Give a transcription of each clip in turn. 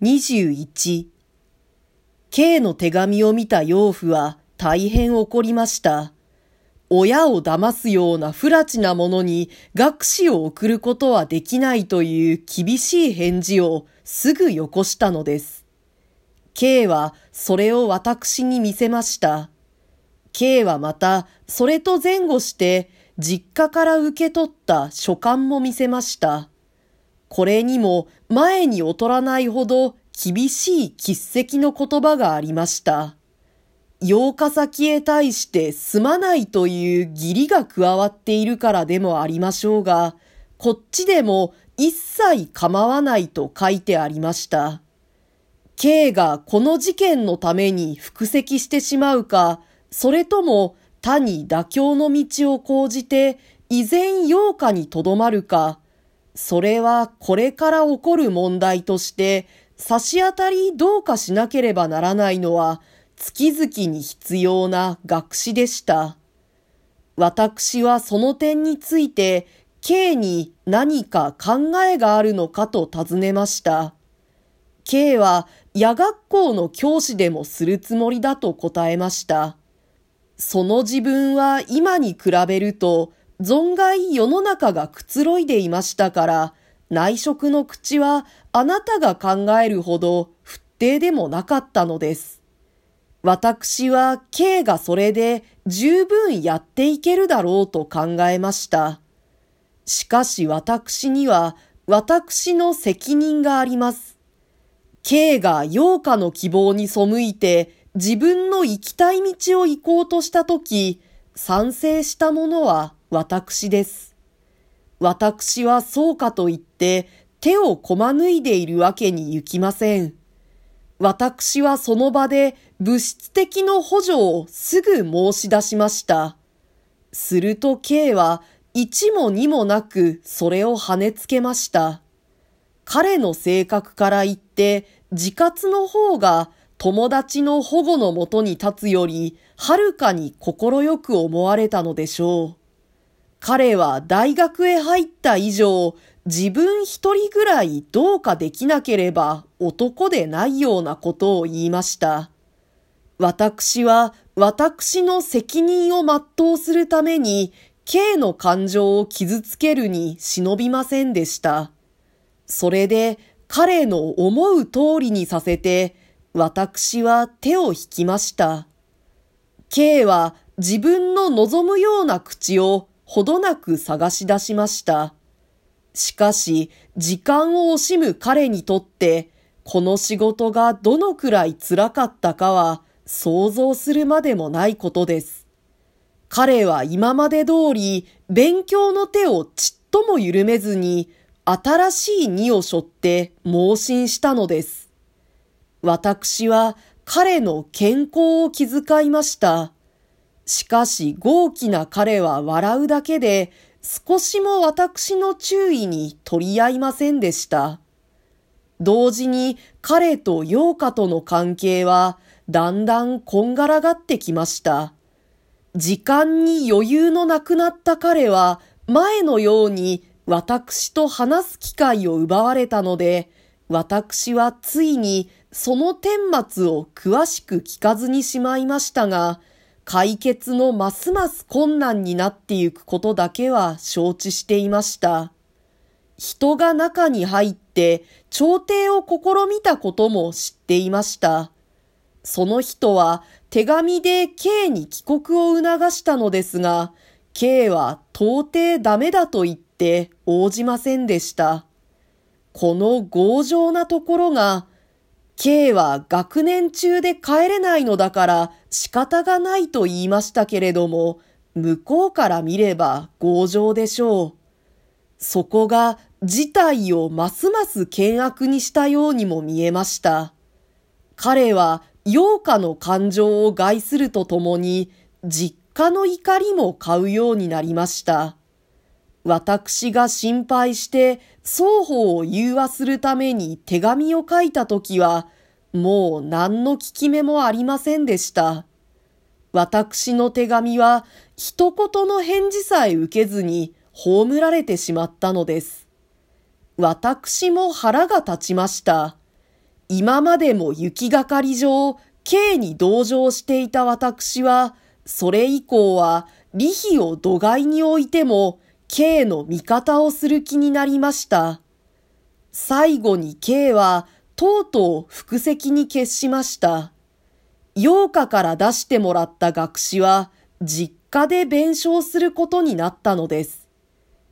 21 K の手紙を見た養父は大変怒りました。親を騙すような不埒なものに学士を送ることはできないという厳しい返事をすぐよこしたのです。K はそれを私に見せました。K はまたそれと前後して実家から受け取った書簡も見せました。これにも前に劣らないほど厳しい喫石の言葉がありました。8日先へ対してすまないという義理が加わっているからでもありましょうが、こっちでも一切構わないと書いてありました。K がこの事件のために伏責してしまうか、それとも他に妥協の道を講じて依然8日にとどまるか、それはこれから起こる問題として差し当たりどうかしなければならないのは月々に必要な学士でした。私はその点について K に何か考えがあるのかと尋ねました。K は夜学校の教師でもするつもりだと答えました。その自分は今に比べると存外世の中がくつろいでいましたから、内職の口はあなたが考えるほど不定でもなかったのです。私は K がそれで十分やっていけるだろうと考えました。しかし私には私の責任があります。K が陽花の希望に背いて自分の行きたい道を行こうとしたとき、賛成したものは私です。私はそうかと言って手をこまぬいでいるわけに行きません。私はその場で物質的の補助をすぐ申し出しました。すると K は一も二もなくそれを跳ねつけました。彼の性格から言って自活の方が友達の保護のもとに立つよりはるかに快く思われたのでしょう。彼は大学へ入った以上、自分一人ぐらいどうかできなければ男でないようなことを言いました。私は私の責任を全うするために K の感情を傷つけるに忍びませんでした。それで彼の思う通りにさせて私は手を引きました。K は自分の望むような口をほどなく探し出しました。しかし、時間を惜しむ彼にとって、この仕事がどのくらい辛かったかは想像するまでもないことです。彼は今まで通り勉強の手をちっとも緩めずに新しい荷を背負って盲信したのです。私は彼の健康を気遣いました。しかし豪気な彼は笑うだけで少しも私の注意に取り合いませんでした。同時に彼と陽花との関係はだんだんこんがらがってきました。時間に余裕のなくなった彼は前のように私と話す機会を奪われたので、私はついにその顛末を詳しく聞かずにしまいましたが、解決のますます困難になってゆくことだけは承知していました。人が中に入って朝廷を試みたことも知っていました。その人は手紙で K に帰国を促したのですが、K は到底ダメだと言って応じませんでした。この強情なところが K は学年中で帰れないのだから仕方がないと言いましたけれども、向こうから見れば強情でしょう。そこが事態をますます険悪にしたようにも見えました。彼は陽花の感情を害するとともに、実家の怒りも買うようになりました。私が心配して双方を融和するために手紙を書いたときは、もう何の効き目もありませんでした。私の手紙は一言の返事さえ受けずに葬られてしまったのです。私も腹が立ちました。今までも行きがかり上、K に同情していた私は、それ以降は、利費を度外においても、K の味方をする気になりました。最後に K は、とうとう腹席に決しました。陽花から出してもらった学士は、実家で弁償することになったのです。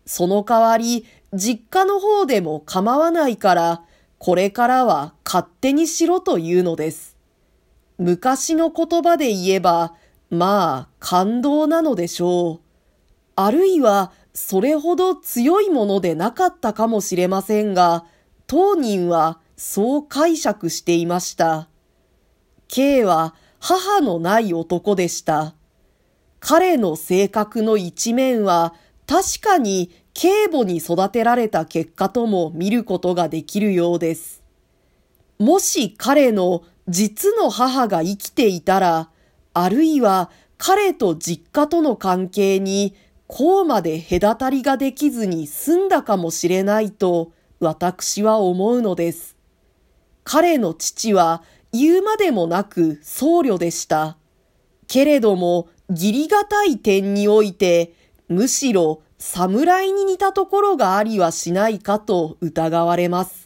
その代わり、実家の方でも構わないから、これからは勝手にしろというのです。昔の言葉で言えば、まあ感動なのでしょう。あるいはそれほど強いものでなかったかもしれませんが、当人はそう解釈していました。K は母のない男でした。彼の性格の一面は確かに警母に育てられた結果とも見ることができるようです。もし彼の実の母が生きていたら、あるいは彼と実家との関係にこうまで隔たりができずに済んだかもしれないと私は思うのです。彼の父は言うまでもなく僧侶でした。けれども義理がたい点においてむしろ侍に似たところがありはしないかと疑われます。